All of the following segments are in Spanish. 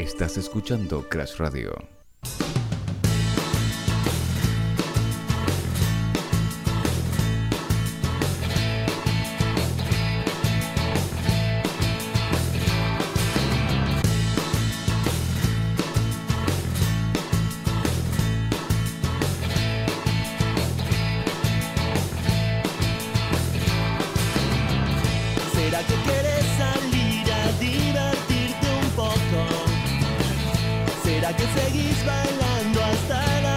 Estás escuchando Crash Radio. ¿Será que quieres salir ¿Será que seguís bailando hasta el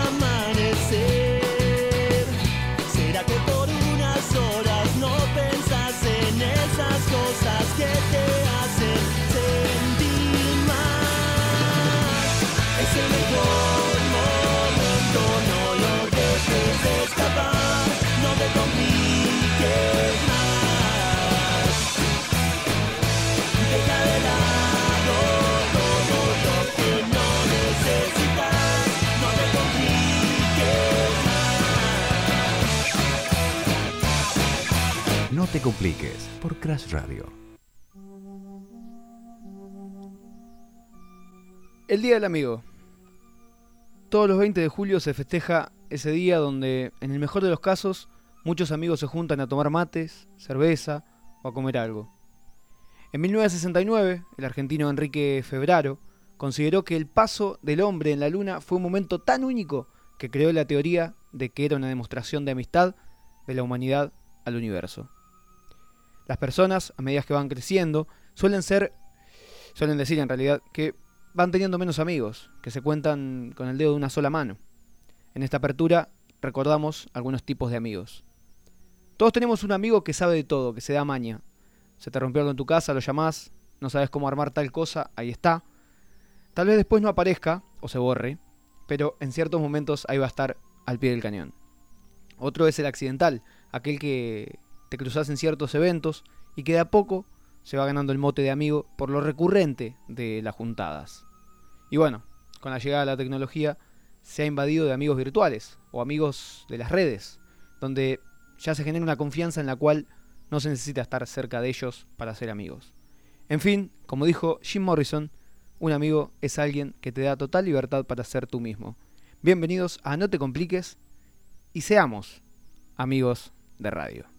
No te compliques por Crash Radio. El Día del Amigo. Todos los 20 de julio se festeja ese día donde, en el mejor de los casos, muchos amigos se juntan a tomar mates, cerveza o a comer algo. En 1969, el argentino Enrique Febraro consideró que el paso del hombre en la luna fue un momento tan único que creó la teoría de que era una demostración de amistad de la humanidad al universo. Las personas, a medida que van creciendo, suelen ser, suelen decir en realidad, que van teniendo menos amigos, que se cuentan con el dedo de una sola mano. En esta apertura recordamos algunos tipos de amigos. Todos tenemos un amigo que sabe de todo, que se da maña. Se te rompió algo en tu casa, lo llamás, no sabes cómo armar tal cosa, ahí está. Tal vez después no aparezca o se borre, pero en ciertos momentos ahí va a estar al pie del cañón. Otro es el accidental, aquel que te cruzas en ciertos eventos y que de a poco se va ganando el mote de amigo por lo recurrente de las juntadas. Y bueno, con la llegada de la tecnología se ha invadido de amigos virtuales o amigos de las redes, donde ya se genera una confianza en la cual no se necesita estar cerca de ellos para ser amigos. En fin, como dijo Jim Morrison, un amigo es alguien que te da total libertad para ser tú mismo. Bienvenidos a No te compliques y seamos amigos de radio.